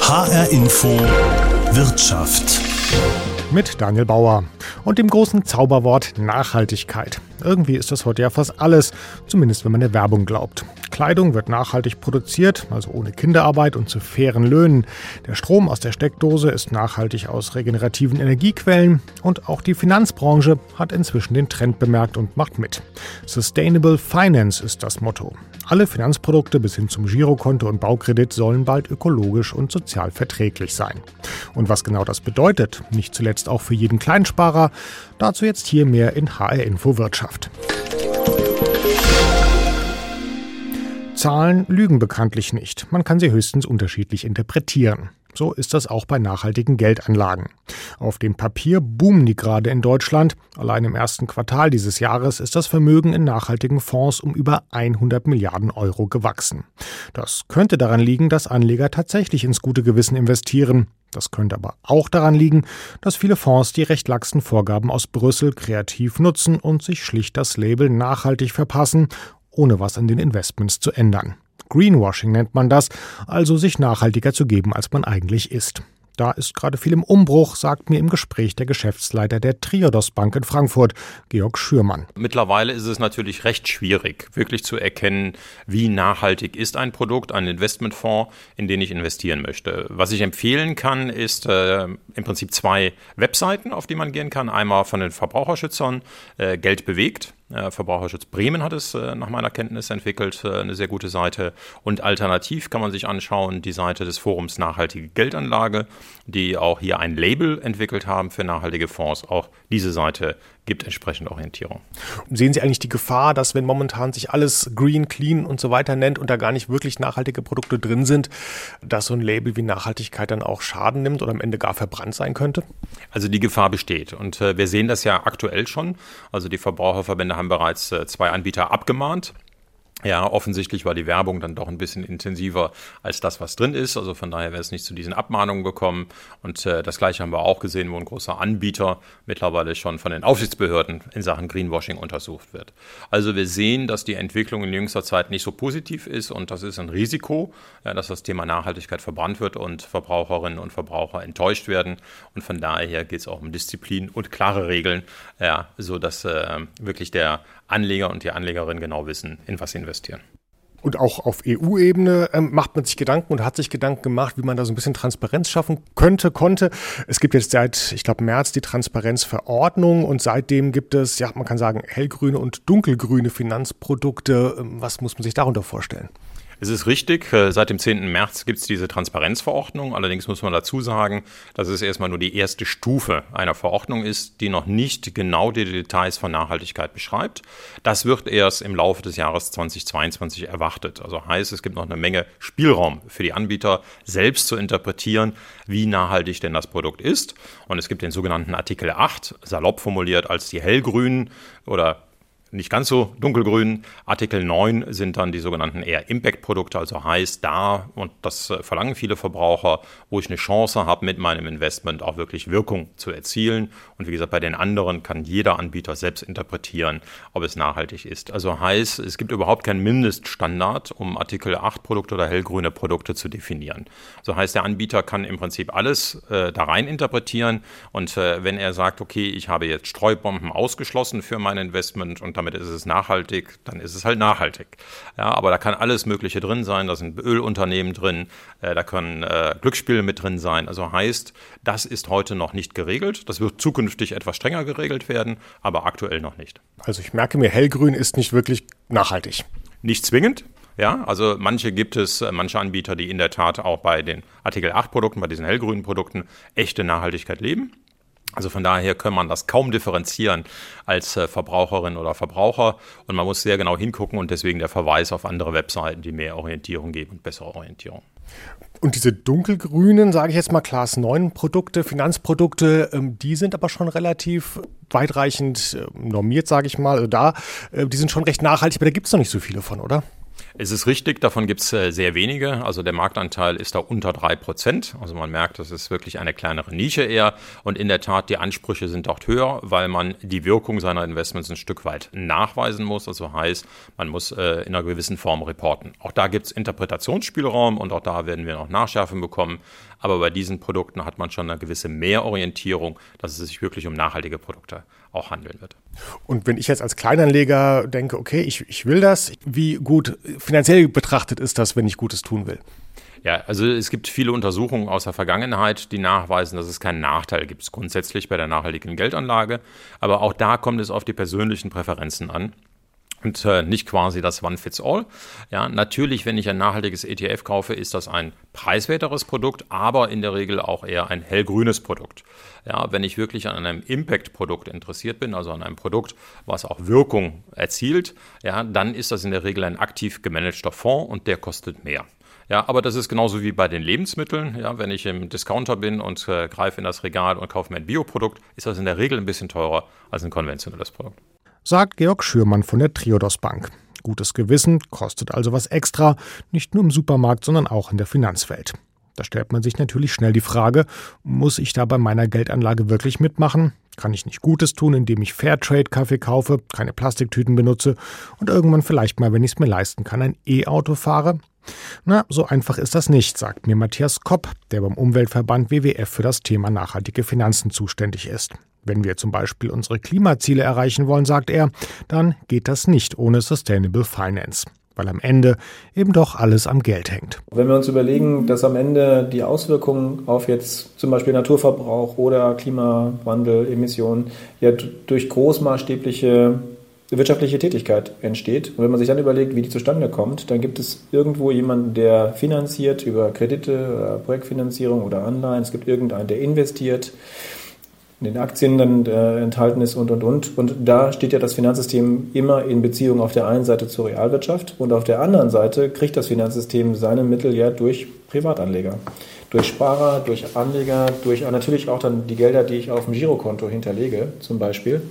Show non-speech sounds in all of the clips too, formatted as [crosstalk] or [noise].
HR Info Wirtschaft. Mit Daniel Bauer und dem großen Zauberwort Nachhaltigkeit. Irgendwie ist das heute ja fast alles, zumindest wenn man der Werbung glaubt. Kleidung wird nachhaltig produziert, also ohne Kinderarbeit und zu fairen Löhnen. Der Strom aus der Steckdose ist nachhaltig aus regenerativen Energiequellen und auch die Finanzbranche hat inzwischen den Trend bemerkt und macht mit. Sustainable Finance ist das Motto. Alle Finanzprodukte bis hin zum Girokonto und Baukredit sollen bald ökologisch und sozial verträglich sein. Und was genau das bedeutet, nicht zuletzt auch für jeden Kleinsparer, dazu jetzt hier mehr in HR Info Wirtschaft. Zahlen lügen bekanntlich nicht. Man kann sie höchstens unterschiedlich interpretieren. So ist das auch bei nachhaltigen Geldanlagen. Auf dem Papier boomen die gerade in Deutschland. Allein im ersten Quartal dieses Jahres ist das Vermögen in nachhaltigen Fonds um über 100 Milliarden Euro gewachsen. Das könnte daran liegen, dass Anleger tatsächlich ins gute Gewissen investieren. Das könnte aber auch daran liegen, dass viele Fonds die recht laxen Vorgaben aus Brüssel kreativ nutzen und sich schlicht das Label nachhaltig verpassen, ohne was an den Investments zu ändern. Greenwashing nennt man das, also sich nachhaltiger zu geben, als man eigentlich ist. Da ist gerade viel im Umbruch, sagt mir im Gespräch der Geschäftsleiter der Triodos Bank in Frankfurt, Georg Schürmann. Mittlerweile ist es natürlich recht schwierig, wirklich zu erkennen, wie nachhaltig ist ein Produkt, ein Investmentfonds, in den ich investieren möchte. Was ich empfehlen kann, ist äh, im Prinzip zwei Webseiten, auf die man gehen kann. Einmal von den Verbraucherschützern, äh, Geld bewegt Verbraucherschutz Bremen hat es äh, nach meiner Kenntnis entwickelt, äh, eine sehr gute Seite. Und alternativ kann man sich anschauen, die Seite des Forums Nachhaltige Geldanlage, die auch hier ein Label entwickelt haben für nachhaltige Fonds. Auch diese Seite gibt entsprechend Orientierung. Sehen Sie eigentlich die Gefahr, dass wenn momentan sich alles Green, Clean und so weiter nennt und da gar nicht wirklich nachhaltige Produkte drin sind, dass so ein Label wie Nachhaltigkeit dann auch Schaden nimmt oder am Ende gar verbrannt sein könnte? Also die Gefahr besteht und äh, wir sehen das ja aktuell schon. Also die Verbraucherverbände haben bereits äh, zwei Anbieter abgemahnt ja, offensichtlich war die Werbung dann doch ein bisschen intensiver als das, was drin ist. Also von daher wäre es nicht zu diesen Abmahnungen gekommen. Und äh, das Gleiche haben wir auch gesehen, wo ein großer Anbieter mittlerweile schon von den Aufsichtsbehörden in Sachen Greenwashing untersucht wird. Also wir sehen, dass die Entwicklung in jüngster Zeit nicht so positiv ist und das ist ein Risiko, ja, dass das Thema Nachhaltigkeit verbrannt wird und Verbraucherinnen und Verbraucher enttäuscht werden. Und von daher geht es auch um Disziplin und klare Regeln, ja, sodass äh, wirklich der Anleger und die Anlegerin genau wissen, in was sie investieren. Und auch auf EU-Ebene ähm, macht man sich Gedanken und hat sich Gedanken gemacht, wie man da so ein bisschen Transparenz schaffen könnte, konnte. Es gibt jetzt seit, ich glaube, März die Transparenzverordnung und seitdem gibt es, ja, man kann sagen, hellgrüne und dunkelgrüne Finanzprodukte. Ähm, was muss man sich darunter vorstellen? Es ist richtig, äh, seit dem 10. März gibt es diese Transparenzverordnung. Allerdings muss man dazu sagen, dass es erstmal nur die erste Stufe einer Verordnung ist, die noch nicht genau die Details von Nachhaltigkeit beschreibt. Das wird erst im Laufe des Jahres 2022 erwartet. Also heißt, es gibt noch eine Menge Spielraum für die Anbieter, selbst zu interpretieren, wie nachhaltig denn das Produkt ist. Und es gibt den sogenannten Artikel 8, salopp formuliert als die hellgrünen oder nicht ganz so dunkelgrün. Artikel 9 sind dann die sogenannten eher Impact-Produkte, also heißt da, und das äh, verlangen viele Verbraucher, wo ich eine Chance habe, mit meinem Investment auch wirklich Wirkung zu erzielen. Und wie gesagt, bei den anderen kann jeder Anbieter selbst interpretieren, ob es nachhaltig ist. Also heißt, es gibt überhaupt keinen Mindeststandard, um Artikel 8 Produkte oder hellgrüne Produkte zu definieren. So heißt, der Anbieter kann im Prinzip alles äh, da rein interpretieren. Und äh, wenn er sagt, okay, ich habe jetzt Streubomben ausgeschlossen für mein Investment und damit ist es nachhaltig, dann ist es halt nachhaltig. Ja, aber da kann alles Mögliche drin sein, da sind Ölunternehmen drin, äh, da können äh, Glücksspiele mit drin sein. Also heißt, das ist heute noch nicht geregelt. Das wird zukünftig etwas strenger geregelt werden, aber aktuell noch nicht. Also ich merke mir, hellgrün ist nicht wirklich nachhaltig. Nicht zwingend, ja, also manche gibt es, äh, manche Anbieter, die in der Tat auch bei den Artikel 8 Produkten, bei diesen hellgrünen Produkten echte Nachhaltigkeit leben. Also von daher kann man das kaum differenzieren als äh, Verbraucherin oder Verbraucher und man muss sehr genau hingucken und deswegen der Verweis auf andere Webseiten, die mehr Orientierung geben und bessere Orientierung. Und diese dunkelgrünen, sage ich jetzt mal, Class 9 Produkte, Finanzprodukte, ähm, die sind aber schon relativ weitreichend äh, normiert, sage ich mal. Also da, äh, die sind schon recht nachhaltig, aber da gibt es noch nicht so viele von, oder? Es ist richtig, davon gibt es äh, sehr wenige. Also der Marktanteil ist da unter drei Prozent. Also man merkt, das ist wirklich eine kleinere Nische eher. Und in der Tat, die Ansprüche sind dort höher, weil man die Wirkung seiner Investments ein Stück weit nachweisen muss. Also heißt, man muss äh, in einer gewissen Form reporten. Auch da gibt es Interpretationsspielraum und auch da werden wir noch Nachschärfen bekommen. Aber bei diesen Produkten hat man schon eine gewisse Mehrorientierung, dass es sich wirklich um nachhaltige Produkte auch handeln wird. Und wenn ich jetzt als Kleinanleger denke, okay, ich, ich will das, wie gut finanziell betrachtet ist das, wenn ich Gutes tun will? Ja, also es gibt viele Untersuchungen aus der Vergangenheit, die nachweisen, dass es keinen Nachteil gibt, grundsätzlich bei der nachhaltigen Geldanlage. Aber auch da kommt es auf die persönlichen Präferenzen an und äh, nicht quasi das One Fits All. Ja, natürlich, wenn ich ein nachhaltiges ETF kaufe, ist das ein preiswerteres Produkt, aber in der Regel auch eher ein hellgrünes Produkt. Ja, wenn ich wirklich an einem Impact-Produkt interessiert bin, also an einem Produkt, was auch Wirkung erzielt, ja, dann ist das in der Regel ein aktiv gemanagter Fonds und der kostet mehr. Ja, aber das ist genauso wie bei den Lebensmitteln. Ja, wenn ich im Discounter bin und äh, greife in das Regal und kaufe mir ein Bioprodukt, ist das in der Regel ein bisschen teurer als ein konventionelles Produkt sagt Georg Schürmann von der Triodos Bank. Gutes Gewissen kostet also was extra, nicht nur im Supermarkt, sondern auch in der Finanzwelt. Da stellt man sich natürlich schnell die Frage, muss ich da bei meiner Geldanlage wirklich mitmachen? Kann ich nicht Gutes tun, indem ich Fairtrade-Kaffee kaufe, keine Plastiktüten benutze und irgendwann vielleicht mal, wenn ich es mir leisten kann, ein E-Auto fahre? Na, so einfach ist das nicht, sagt mir Matthias Kopp, der beim Umweltverband WWF für das Thema nachhaltige Finanzen zuständig ist. Wenn wir zum Beispiel unsere Klimaziele erreichen wollen, sagt er, dann geht das nicht ohne Sustainable Finance weil am Ende eben doch alles am Geld hängt. Wenn wir uns überlegen, dass am Ende die Auswirkungen auf jetzt zum Beispiel Naturverbrauch oder Klimawandel, Emissionen ja durch großmaßstäbliche wirtschaftliche Tätigkeit entsteht. Und wenn man sich dann überlegt, wie die zustande kommt, dann gibt es irgendwo jemanden, der finanziert über Kredite, Projektfinanzierung oder Anleihen. Es gibt irgendeinen, der investiert in den Aktien dann äh, enthalten ist und, und, und. Und da steht ja das Finanzsystem immer in Beziehung auf der einen Seite zur Realwirtschaft und auf der anderen Seite kriegt das Finanzsystem seine Mittel ja durch Privatanleger. Durch Sparer, durch Anleger, durch natürlich auch dann die Gelder, die ich auf dem Girokonto hinterlege, zum Beispiel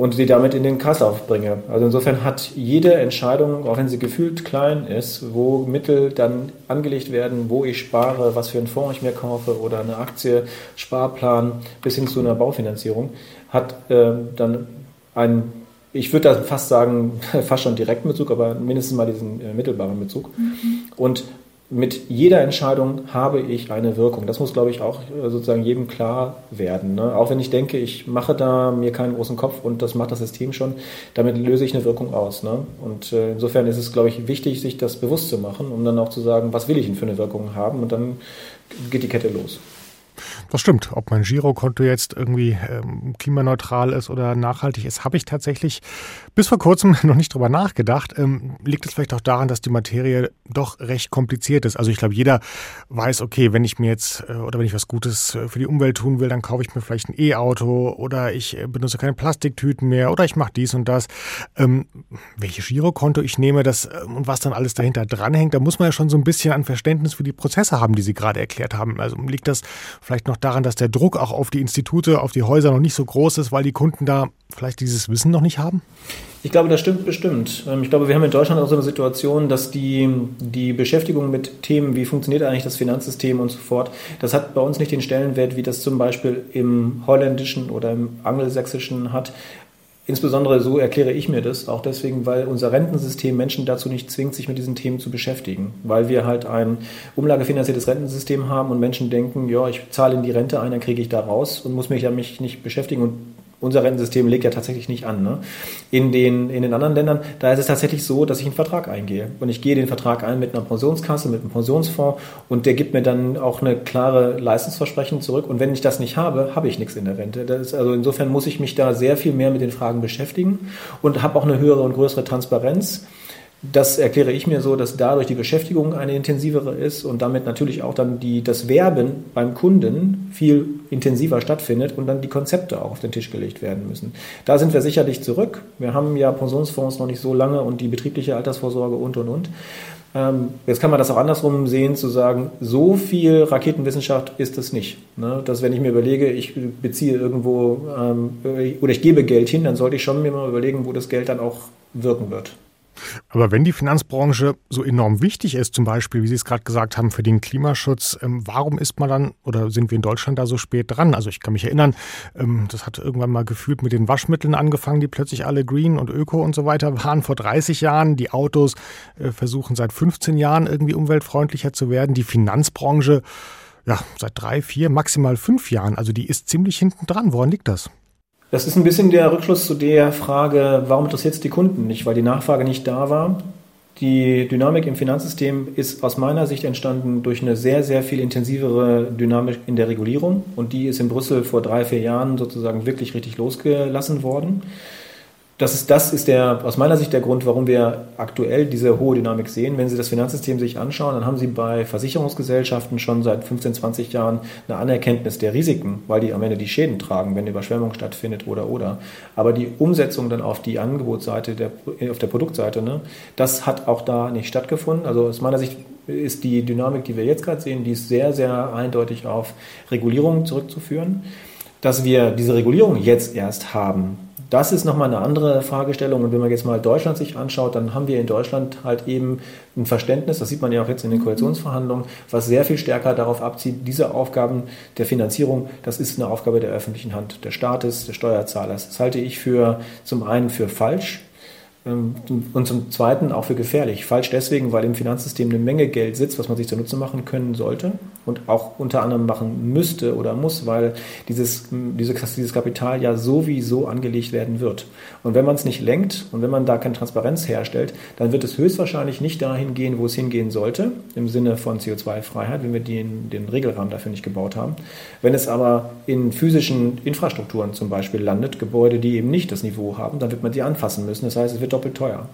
und sie damit in den Kreislauf bringe. Also insofern hat jede Entscheidung, auch wenn sie gefühlt klein ist, wo Mittel dann angelegt werden, wo ich spare, was für einen Fonds ich mir kaufe oder eine Aktie, Sparplan bis hin zu einer Baufinanzierung, hat äh, dann einen, ich würde da fast sagen, [laughs] fast schon direkten Bezug, aber mindestens mal diesen äh, mittelbaren Bezug. Mhm. Und mit jeder Entscheidung habe ich eine Wirkung. Das muss, glaube ich, auch äh, sozusagen jedem klar werden. Ne? Auch wenn ich denke, ich mache da mir keinen großen Kopf und das macht das System schon, damit löse ich eine Wirkung aus. Ne? Und äh, insofern ist es, glaube ich, wichtig, sich das bewusst zu machen, um dann auch zu sagen, was will ich denn für eine Wirkung haben und dann geht die Kette los. Das stimmt. Ob mein Girokonto jetzt irgendwie ähm, klimaneutral ist oder nachhaltig ist, habe ich tatsächlich bis vor kurzem [laughs] noch nicht drüber nachgedacht. Ähm, liegt es vielleicht auch daran, dass die Materie doch recht kompliziert ist? Also ich glaube, jeder weiß, okay, wenn ich mir jetzt äh, oder wenn ich was Gutes äh, für die Umwelt tun will, dann kaufe ich mir vielleicht ein E-Auto oder ich äh, benutze keine Plastiktüten mehr oder ich mache dies und das. Ähm, welches Girokonto ich nehme das äh, und was dann alles dahinter dranhängt, da muss man ja schon so ein bisschen an Verständnis für die Prozesse haben, die Sie gerade erklärt haben. Also liegt das vielleicht noch daran, dass der Druck auch auf die Institute, auf die Häuser noch nicht so groß ist, weil die Kunden da vielleicht dieses Wissen noch nicht haben? Ich glaube, das stimmt bestimmt. Ähm, ich glaube, wir haben in Deutschland auch so eine Situation, dass die, die Beschäftigung mit Themen, wie funktioniert eigentlich das Finanzsystem und so fort, das hat bei uns nicht den Stellenwert, wie das zum Beispiel im Holländischen oder im Angelsächsischen hat. Insbesondere so erkläre ich mir das, auch deswegen, weil unser Rentensystem Menschen dazu nicht zwingt, sich mit diesen Themen zu beschäftigen. Weil wir halt ein umlagefinanziertes Rentensystem haben und Menschen denken, ja, ich zahle in die Rente ein, dann kriege ich da raus und muss mich ja mich nicht beschäftigen. Und unser Rentensystem legt ja tatsächlich nicht an. Ne? In, den, in den anderen Ländern, da ist es tatsächlich so, dass ich einen Vertrag eingehe. Und ich gehe den Vertrag ein mit einer Pensionskasse, mit einem Pensionsfonds und der gibt mir dann auch eine klare Leistungsversprechen zurück. Und wenn ich das nicht habe, habe ich nichts in der Rente. Das ist, also insofern muss ich mich da sehr viel mehr mit den Fragen beschäftigen und habe auch eine höhere und größere Transparenz. Das erkläre ich mir so, dass dadurch die Beschäftigung eine intensivere ist und damit natürlich auch dann die, das Werben beim Kunden viel intensiver stattfindet und dann die Konzepte auch auf den Tisch gelegt werden müssen. Da sind wir sicherlich zurück. Wir haben ja Pensionsfonds noch nicht so lange und die betriebliche Altersvorsorge und und und. Ähm, jetzt kann man das auch andersrum sehen, zu sagen, so viel Raketenwissenschaft ist es nicht. Ne? Dass wenn ich mir überlege, ich beziehe irgendwo ähm, oder ich gebe Geld hin, dann sollte ich schon mir mal überlegen, wo das Geld dann auch wirken wird. Aber wenn die Finanzbranche so enorm wichtig ist, zum Beispiel, wie Sie es gerade gesagt haben, für den Klimaschutz, ähm, warum ist man dann oder sind wir in Deutschland da so spät dran? Also ich kann mich erinnern, ähm, das hat irgendwann mal gefühlt mit den Waschmitteln angefangen, die plötzlich alle green und öko und so weiter waren vor 30 Jahren. Die Autos äh, versuchen seit 15 Jahren irgendwie umweltfreundlicher zu werden. Die Finanzbranche, ja, seit drei, vier, maximal fünf Jahren. Also die ist ziemlich hinten dran. Woran liegt das? Das ist ein bisschen der Rückschluss zu der Frage, warum interessiert es die Kunden nicht? Weil die Nachfrage nicht da war. Die Dynamik im Finanzsystem ist aus meiner Sicht entstanden durch eine sehr, sehr viel intensivere Dynamik in der Regulierung. Und die ist in Brüssel vor drei, vier Jahren sozusagen wirklich richtig losgelassen worden. Das ist, das ist der, aus meiner Sicht der Grund, warum wir aktuell diese hohe Dynamik sehen. Wenn Sie das Finanzsystem sich anschauen, dann haben Sie bei Versicherungsgesellschaften schon seit 15, 20 Jahren eine Anerkenntnis der Risiken, weil die am Ende die Schäden tragen, wenn eine Überschwemmung stattfindet oder oder. Aber die Umsetzung dann auf die Angebotsseite, der, auf der Produktseite, ne, das hat auch da nicht stattgefunden. Also aus meiner Sicht ist die Dynamik, die wir jetzt gerade sehen, die ist sehr, sehr eindeutig auf Regulierung zurückzuführen. Dass wir diese Regulierung jetzt erst haben, das ist nochmal eine andere Fragestellung. Und wenn man jetzt mal Deutschland sich anschaut, dann haben wir in Deutschland halt eben ein Verständnis, das sieht man ja auch jetzt in den Koalitionsverhandlungen, was sehr viel stärker darauf abzieht, diese Aufgaben der Finanzierung, das ist eine Aufgabe der öffentlichen Hand, des Staates, des Steuerzahlers. Das halte ich für zum einen für falsch, und zum Zweiten auch für gefährlich. Falsch deswegen, weil im Finanzsystem eine Menge Geld sitzt, was man sich zunutze machen können sollte und auch unter anderem machen müsste oder muss, weil dieses, dieses Kapital ja sowieso angelegt werden wird. Und wenn man es nicht lenkt und wenn man da keine Transparenz herstellt, dann wird es höchstwahrscheinlich nicht dahin gehen, wo es hingehen sollte, im Sinne von CO2-Freiheit, wenn wir den, den Regelrahmen dafür nicht gebaut haben. Wenn es aber in physischen Infrastrukturen zum Beispiel landet, Gebäude, die eben nicht das Niveau haben, dann wird man die anfassen müssen. Das heißt, es wird doppelt teuer.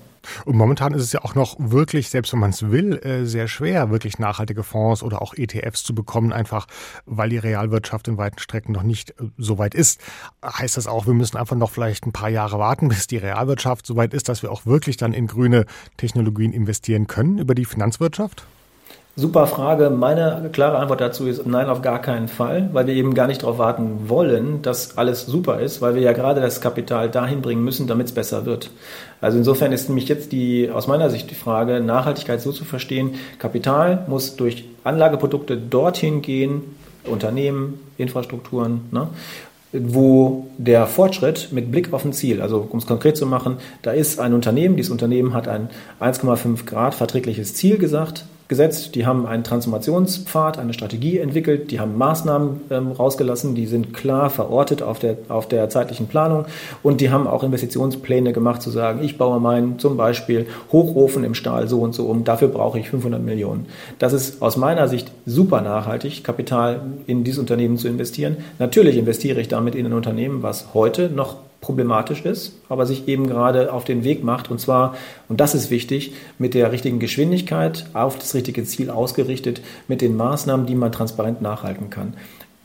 Und momentan ist es ja auch noch wirklich, selbst wenn man es will, äh, sehr schwer, wirklich nachhaltige Fonds oder auch ETFs zu bekommen, einfach weil die Realwirtschaft in weiten Strecken noch nicht äh, so weit ist. Heißt das auch, wir müssen einfach noch vielleicht ein paar Jahre warten, [laughs] bis die Realwirtschaft so weit ist, dass wir auch wirklich dann in grüne Technologien investieren können über die Finanzwirtschaft? Super Frage. Meine klare Antwort dazu ist nein, auf gar keinen Fall, weil wir eben gar nicht darauf warten wollen, dass alles super ist, weil wir ja gerade das Kapital dahin bringen müssen, damit es besser wird. Also insofern ist nämlich jetzt die, aus meiner Sicht die Frage, Nachhaltigkeit so zu verstehen, Kapital muss durch Anlageprodukte dorthin gehen, Unternehmen, Infrastrukturen, ne, wo der Fortschritt mit Blick auf ein Ziel, also um es konkret zu machen, da ist ein Unternehmen, dieses Unternehmen hat ein 1,5 Grad verträgliches Ziel gesagt, gesetzt, die haben einen Transformationspfad, eine Strategie entwickelt, die haben Maßnahmen ähm, rausgelassen, die sind klar verortet auf der, auf der zeitlichen Planung. Und die haben auch Investitionspläne gemacht, zu sagen, ich baue meinen zum Beispiel Hochofen im Stahl so und so um, dafür brauche ich 500 Millionen. Das ist aus meiner Sicht super nachhaltig, Kapital in dieses Unternehmen zu investieren. Natürlich investiere ich damit in ein Unternehmen, was heute noch problematisch ist, aber sich eben gerade auf den Weg macht und zwar, und das ist wichtig, mit der richtigen Geschwindigkeit auf das richtige Ziel ausgerichtet, mit den Maßnahmen, die man transparent nachhalten kann.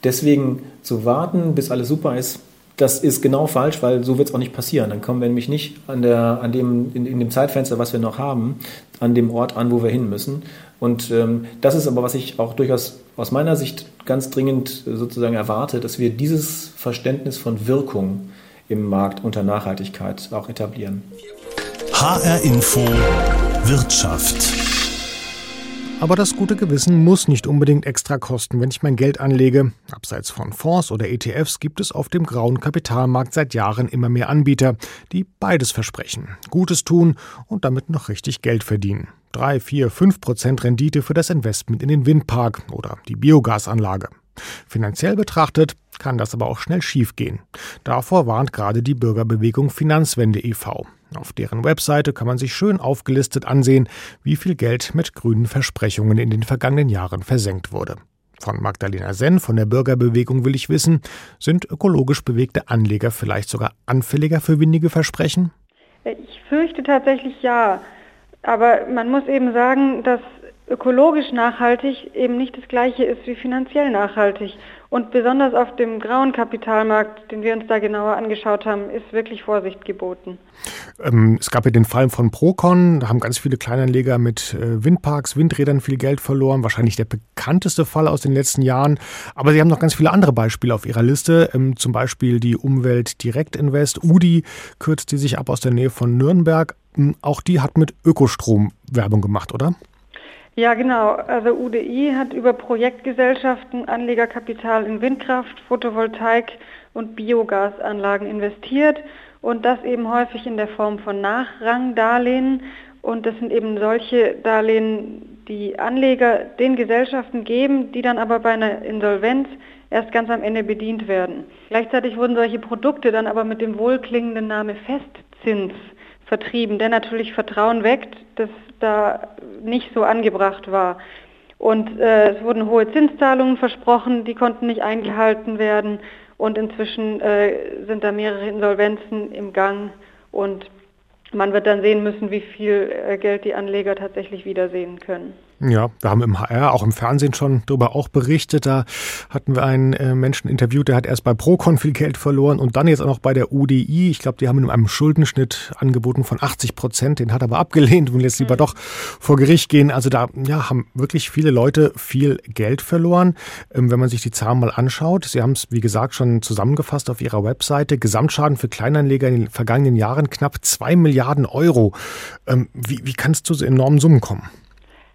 Deswegen zu warten, bis alles super ist, das ist genau falsch, weil so wird es auch nicht passieren. Dann kommen wir nämlich nicht an, der, an dem, in, in, dem Zeitfenster, was wir noch haben, an dem Ort an, wo wir hin müssen. Und ähm, das ist aber, was ich auch durchaus aus meiner Sicht ganz dringend sozusagen erwarte, dass wir dieses Verständnis von Wirkung im Markt unter Nachhaltigkeit auch etablieren. HR Info Wirtschaft. Aber das gute Gewissen muss nicht unbedingt extra kosten, wenn ich mein Geld anlege. Abseits von Fonds oder ETFs gibt es auf dem grauen Kapitalmarkt seit Jahren immer mehr Anbieter, die beides versprechen. Gutes tun und damit noch richtig Geld verdienen. 3, 4, 5 Prozent Rendite für das Investment in den Windpark oder die Biogasanlage. Finanziell betrachtet kann das aber auch schnell schiefgehen. Davor warnt gerade die Bürgerbewegung Finanzwende e.V. Auf deren Webseite kann man sich schön aufgelistet ansehen, wie viel Geld mit grünen Versprechungen in den vergangenen Jahren versenkt wurde. Von Magdalena Senn von der Bürgerbewegung will ich wissen, sind ökologisch bewegte Anleger vielleicht sogar anfälliger für windige Versprechen? Ich fürchte tatsächlich ja. Aber man muss eben sagen, dass ökologisch nachhaltig eben nicht das gleiche ist wie finanziell nachhaltig. Und besonders auf dem grauen Kapitalmarkt, den wir uns da genauer angeschaut haben, ist wirklich Vorsicht geboten. Ähm, es gab ja den Fall von Procon, da haben ganz viele Kleinanleger mit äh, Windparks, Windrädern viel Geld verloren, wahrscheinlich der bekannteste Fall aus den letzten Jahren. Aber Sie haben noch ganz viele andere Beispiele auf Ihrer Liste, ähm, zum Beispiel die Umwelt Direkt Invest, UDI kürzte sich ab aus der Nähe von Nürnberg. hm, auch die hat mit Ökostrom Werbung gemacht, oder? Ja, genau. Also UDI hat über Projektgesellschaften Anlegerkapital in Windkraft, Photovoltaik und Biogasanlagen investiert und das eben häufig in der Form von Nachrangdarlehen. Und das sind eben solche Darlehen, die Anleger den Gesellschaften geben, die dann aber bei einer Insolvenz erst ganz am Ende bedient werden. Gleichzeitig wurden solche Produkte dann aber mit dem wohlklingenden Namen Festzins vertrieben, der natürlich Vertrauen weckt, das da nicht so angebracht war. Und äh, es wurden hohe Zinszahlungen versprochen, die konnten nicht eingehalten werden. Und inzwischen äh, sind da mehrere Insolvenzen im Gang. Und man wird dann sehen müssen, wie viel äh, Geld die Anleger tatsächlich wiedersehen können. Ja, wir haben im HR, auch im Fernsehen schon darüber auch berichtet. Da hatten wir einen äh, Menschen interviewt, der hat erst bei Procon viel Geld verloren und dann jetzt auch noch bei der UDI. Ich glaube, die haben ihm einen Schuldenschnitt angeboten von 80 Prozent. Den hat er aber abgelehnt und jetzt lieber mhm. doch vor Gericht gehen. Also da ja, haben wirklich viele Leute viel Geld verloren. Ähm, wenn man sich die Zahlen mal anschaut, Sie haben es, wie gesagt, schon zusammengefasst auf Ihrer Webseite. Gesamtschaden für Kleinanleger in den vergangenen Jahren knapp zwei Milliarden Euro. Ähm, wie, wie kann es zu so enormen Summen kommen?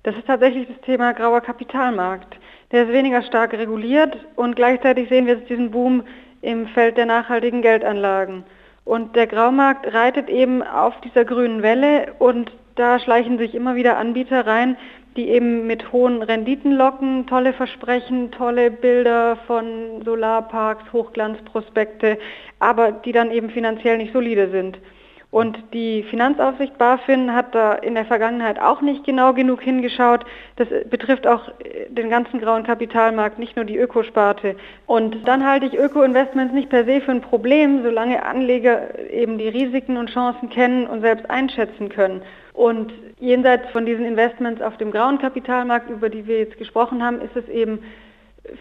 Das ist tatsächlich das Thema grauer Kapitalmarkt. Der ist weniger stark reguliert und gleichzeitig sehen wir jetzt diesen Boom im Feld der nachhaltigen Geldanlagen. Und der Graumarkt reitet eben auf dieser grünen Welle und da schleichen sich immer wieder Anbieter rein, die eben mit hohen Renditen locken, tolle Versprechen, tolle Bilder von Solarparks, Hochglanzprospekte, aber die dann eben finanziell nicht solide sind. Und die Finanzaufsicht BaFin hat da in der Vergangenheit auch nicht genau genug hingeschaut. Das betrifft auch äh, den ganzen grauen Kapitalmarkt, nicht nur die Ökosparte. Und dann halte ich Öko-Investments nicht per se für ein Problem, solange Anleger eben die Risiken und Chancen kennen und selbst einschätzen können. Und jenseits von diesen Investments auf dem grauen Kapitalmarkt, über die wir jetzt gesprochen haben, ist es eben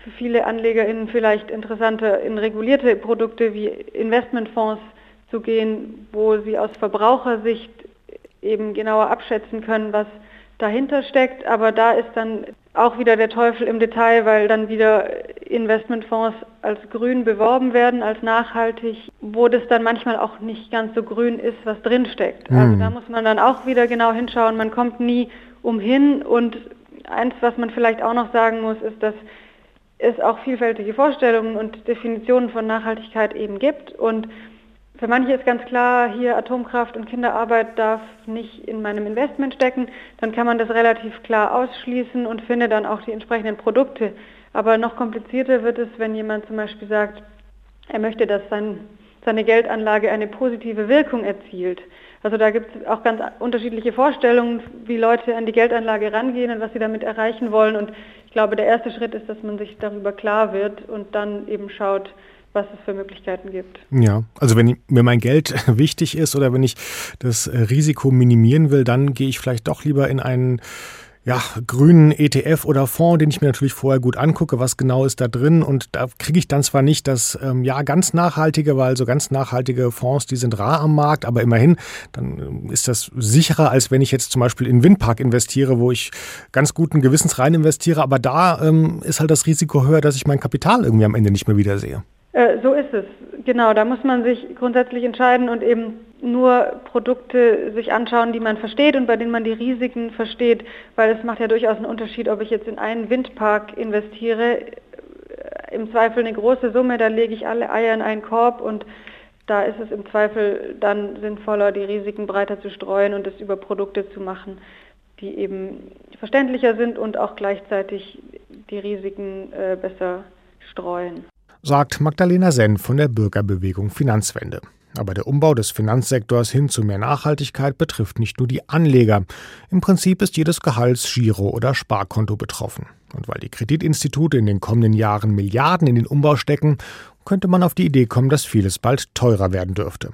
für viele AnlegerInnen vielleicht interessanter, in regulierte Produkte wie Investmentfonds zu gehen, wo sie aus Verbrauchersicht eben genauer abschätzen können, was dahinter steckt. Aber da ist dann auch wieder der Teufel im Detail, weil dann wieder Investmentfonds als grün beworben werden, als nachhaltig, wo das dann manchmal auch nicht ganz so grün ist, was drinsteckt. Mhm. Also da muss man dann auch wieder genau hinschauen. Man kommt nie umhin. Und eins, was man vielleicht auch noch sagen muss, ist, dass es auch vielfältige Vorstellungen und Definitionen von Nachhaltigkeit eben gibt. Und für manche ist ganz klar, hier Atomkraft und Kinderarbeit darf nicht in meinem Investment stecken. Dann kann man das relativ klar ausschließen und findet dann auch die entsprechenden Produkte. Aber noch komplizierter wird es, wenn jemand zum Beispiel sagt, er möchte, dass sein, seine Geldanlage eine positive Wirkung erzielt. Also da gibt es auch ganz unterschiedliche Vorstellungen, wie Leute an die Geldanlage rangehen und was sie damit erreichen wollen. Und ich glaube, der erste Schritt ist, dass man sich darüber klar wird und dann eben schaut, was es für Möglichkeiten gibt. Ja, also wenn mir mein Geld [laughs] wichtig ist oder wenn ich das äh, Risiko minimieren will, dann gehe ich vielleicht doch lieber in einen ja, grünen ETF oder Fonds, den ich mir natürlich vorher gut angucke, was genau ist da drin. Und da kriege ich dann zwar nicht das ähm, ja ganz nachhaltige, weil so ganz nachhaltige Fonds, die sind rar am Markt, aber immerhin, dann ähm, ist das sicherer, als wenn ich jetzt zum Beispiel in Windpark investiere, wo ich ganz guten Gewissens rein investiere. Aber da ähm, ist halt das Risiko höher, dass ich mein Kapital irgendwie am Ende nicht mehr wiedersehe. Äh, so ist es. Genau, da muss man sich grundsätzlich entscheiden und eben nur Produkte sich anschauen, die man versteht und bei denen man die Risiken versteht, weil es macht ja durchaus einen Unterschied, ob ich jetzt in einen Windpark investiere. Im Zweifel eine große Summe, da lege ich alle Eier in einen Korb und da ist es im Zweifel dann sinnvoller, die Risiken breiter zu streuen und es über Produkte zu machen, die eben verständlicher sind und auch gleichzeitig die Risiken äh, besser streuen sagt Magdalena Senn von der Bürgerbewegung Finanzwende. Aber der Umbau des Finanzsektors hin zu mehr Nachhaltigkeit betrifft nicht nur die Anleger. Im Prinzip ist jedes Gehalts-, Giro- oder Sparkonto betroffen. Und weil die Kreditinstitute in den kommenden Jahren Milliarden in den Umbau stecken, könnte man auf die Idee kommen, dass vieles bald teurer werden dürfte.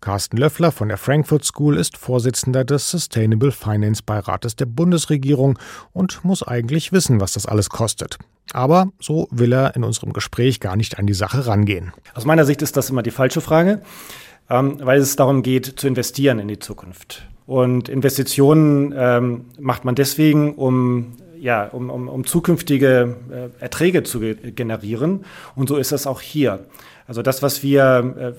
Carsten Löffler von der Frankfurt School ist Vorsitzender des Sustainable Finance Beirates der Bundesregierung und muss eigentlich wissen, was das alles kostet. Aber so will er in unserem Gespräch gar nicht an die Sache rangehen. Aus meiner Sicht ist das immer die falsche Frage, ähm, weil es darum geht, zu investieren in die Zukunft. Und Investitionen ähm, macht man deswegen, um ja, um, um, um zukünftige äh, Erträge zu ge generieren. Und so ist das auch hier. Also das, was wir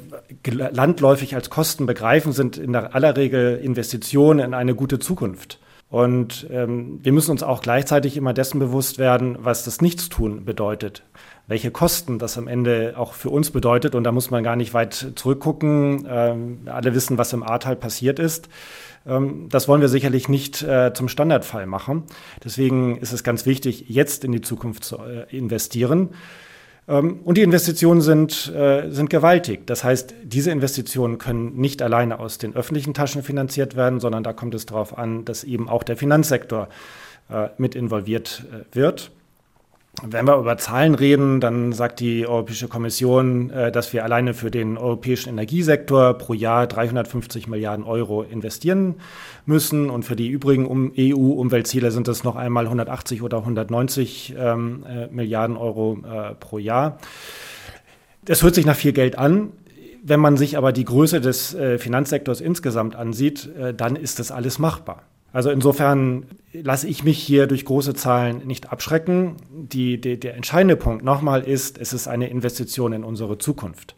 äh, landläufig als Kosten begreifen, sind in aller Regel Investitionen in eine gute Zukunft. Und ähm, wir müssen uns auch gleichzeitig immer dessen bewusst werden, was das Nichtstun bedeutet. Welche Kosten das am Ende auch für uns bedeutet. Und da muss man gar nicht weit zurückgucken. Ähm, alle wissen, was im Ahrtal passiert ist. Ähm, das wollen wir sicherlich nicht äh, zum Standardfall machen. Deswegen ist es ganz wichtig, jetzt in die Zukunft zu äh, investieren. Ähm, und die Investitionen sind, äh, sind gewaltig. Das heißt, diese Investitionen können nicht alleine aus den öffentlichen Taschen finanziert werden, sondern da kommt es darauf an, dass eben auch der Finanzsektor mit involviert wird. Wenn wir über Zahlen reden, dann sagt die Europäische Kommission, äh, dass wir alleine für den europäischen Energiesektor pro Jahr 350 Milliarden Euro investieren müssen. Und für die übrigen EU-Umweltziele sind es noch einmal 180 oder 190 ähm, äh, Milliarden Euro äh, pro Jahr. Das hört sich nach viel Geld an. Wenn man sich aber die Größe des Finanzsektors insgesamt ansieht, dann ist das alles machbar. Also insofern lasse ich mich hier durch große Zahlen nicht abschrecken. Die, die, der entscheidende Punkt nochmal ist, es ist eine Investition in unsere Zukunft.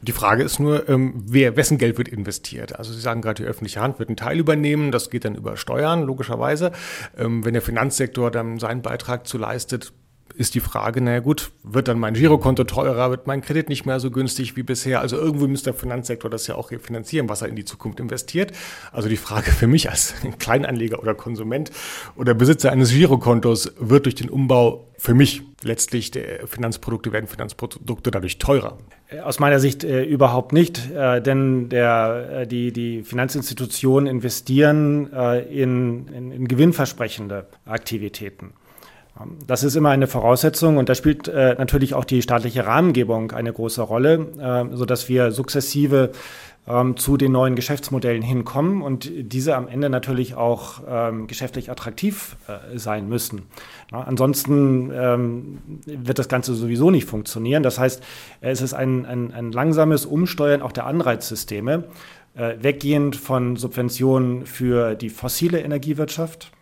Die Frage ist nur, ähm, wer, wessen Geld wird investiert? Also Sie sagen gerade, die öffentliche Hand wird einen Teil übernehmen, das geht dann über Steuern, logischerweise. Ähm, wenn der Finanzsektor dann seinen Beitrag zu leistet, ist die Frage, naja gut, wird dann mein Girokonto teurer, wird mein Kredit nicht mehr so günstig wie bisher? Also irgendwo muss der Finanzsektor das ja auch finanzieren, was er in die Zukunft investiert. Also die Frage für mich als [laughs] Kleinanleger oder Konsument oder Besitzer eines Girokontos, wird durch den Umbau für mich letztlich Finanzprodukte werden Finanzprodukte dadurch teurer? Aus meiner Sicht äh, überhaupt nicht, äh, denn der, äh, die, die Finanzinstitutionen investieren äh, in, in, in gewinnversprechende Aktivitäten. Das ist immer eine Voraussetzung und da spielt äh, natürlich auch die staatliche Rahmengebung eine große Rolle, äh, sodass wir sukzessive ähm, zu den neuen Geschäftsmodellen hinkommen und diese am Ende natürlich auch ähm, geschäftlich attraktiv äh, sein müssen. Na, ansonsten ähm, wird das Ganze sowieso nicht funktionieren. Das heißt, es ist ein, ein, ein langsames Umsteuern auch der Anreizsysteme, äh, weggehend von Subventionen für die fossile Energiewirtschaft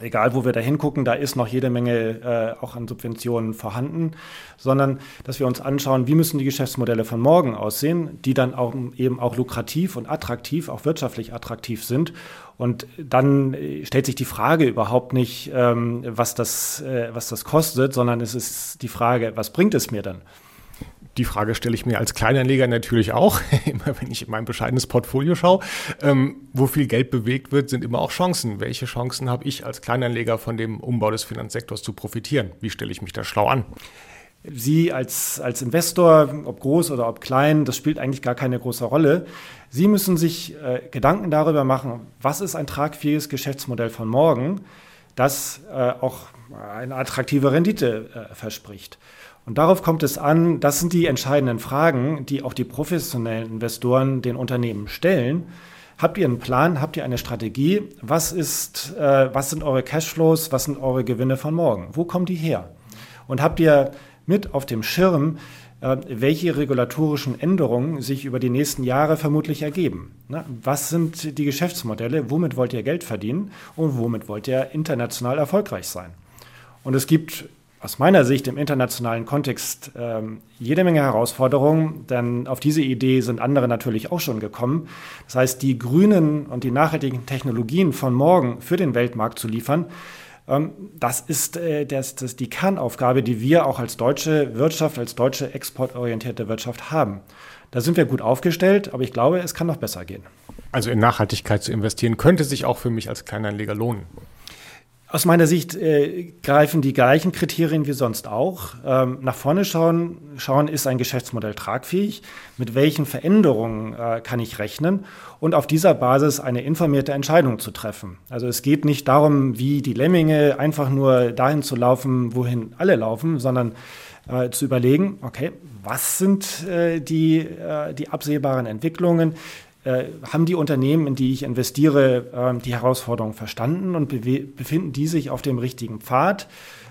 egal wo wir da hingucken, da ist noch jede Menge äh, auch an Subventionen vorhanden, sondern dass wir uns anschauen, wie müssen die Geschäftsmodelle von morgen aussehen, die dann auch eben auch lukrativ und attraktiv, auch wirtschaftlich attraktiv sind. Und dann äh, stellt sich die Frage überhaupt nicht, ähm, was, das, äh, was das kostet, sondern es ist die Frage, was bringt es mir dann? Die Frage stelle ich mir als Kleinanleger natürlich auch, [laughs] immer wenn ich in mein bescheidenes Portfolio schaue. Ähm, wo viel Geld bewegt wird, sind immer auch Chancen. Welche Chancen habe ich als Kleinanleger von dem Umbau des Finanzsektors zu profitieren? Wie stelle ich mich da schlau an? Sie als, als Investor, ob groß oder ob klein, das spielt eigentlich gar keine große Rolle. Sie müssen sich äh, Gedanken darüber machen, was ist ein tragfähiges Geschäftsmodell von morgen, das äh, auch eine attraktive Rendite äh, verspricht. Und darauf kommt es an, das sind die entscheidenden Fragen, die auch die professionellen Investoren den Unternehmen stellen. Habt ihr einen Plan? Habt ihr eine Strategie? Was, ist, äh, was sind eure Cashflows? Was sind eure Gewinne von morgen? Wo kommen die her? Und habt ihr mit auf dem Schirm, äh, welche regulatorischen Änderungen sich über die nächsten Jahre vermutlich ergeben? Na, was sind die Geschäftsmodelle? Womit wollt ihr Geld verdienen? Und womit wollt ihr international erfolgreich sein? Und es gibt aus meiner Sicht im internationalen Kontext ähm, jede Menge Herausforderungen, denn auf diese Idee sind andere natürlich auch schon gekommen. Das heißt, die grünen und die nachhaltigen Technologien von morgen für den Weltmarkt zu liefern, ähm, das ist äh, das, das die Kernaufgabe, die wir auch als deutsche Wirtschaft, als deutsche exportorientierte Wirtschaft haben. Da sind wir gut aufgestellt, aber ich glaube, es kann noch besser gehen. Also in Nachhaltigkeit zu investieren, könnte sich auch für mich als Kleinanleger lohnen. Aus meiner Sicht äh, greifen die gleichen Kriterien wie sonst auch. Ähm, nach vorne schauen, schauen, ist ein Geschäftsmodell tragfähig? Mit welchen Veränderungen äh, kann ich rechnen? Und auf dieser Basis eine informierte Entscheidung zu treffen. Also es geht nicht darum, wie die Lemminge einfach nur dahin zu laufen, wohin alle laufen, sondern äh, zu überlegen, okay, was sind äh, die, äh, die absehbaren Entwicklungen? Äh, haben die Unternehmen, in die ich investiere, äh, die Herausforderungen verstanden und befinden die sich auf dem richtigen Pfad?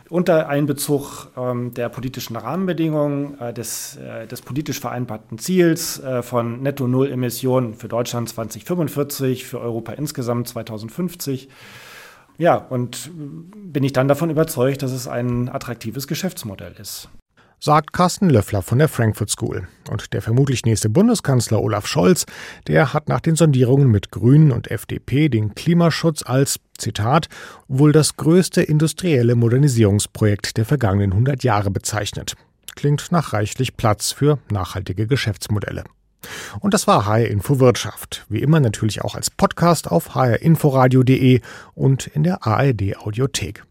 Unter Einbezug ähm, der politischen Rahmenbedingungen, äh, des, äh, des politisch vereinbarten Ziels von Netto-Null-Emissionen für Deutschland 2045, für Europa insgesamt 2050 Ja, und bin ich dann davon überzeugt, dass es ein attraktives Geschäftsmodell ist sagt Carsten Löffler von der Frankfurt School. Und der vermutlich nächste Bundeskanzler Olaf Scholz, der hat nach den Sondierungen mit Grünen und FDP den Klimaschutz als, Zitat, wohl das größte industrielle Modernisierungsprojekt der vergangenen 100 Jahre bezeichnet. Klingt nach reichlich Platz für nachhaltige Geschäftsmodelle. Und das war HR Info Wirtschaft. Wie immer natürlich auch als Podcast auf hrinforadio.de und in der ARD Audiothek.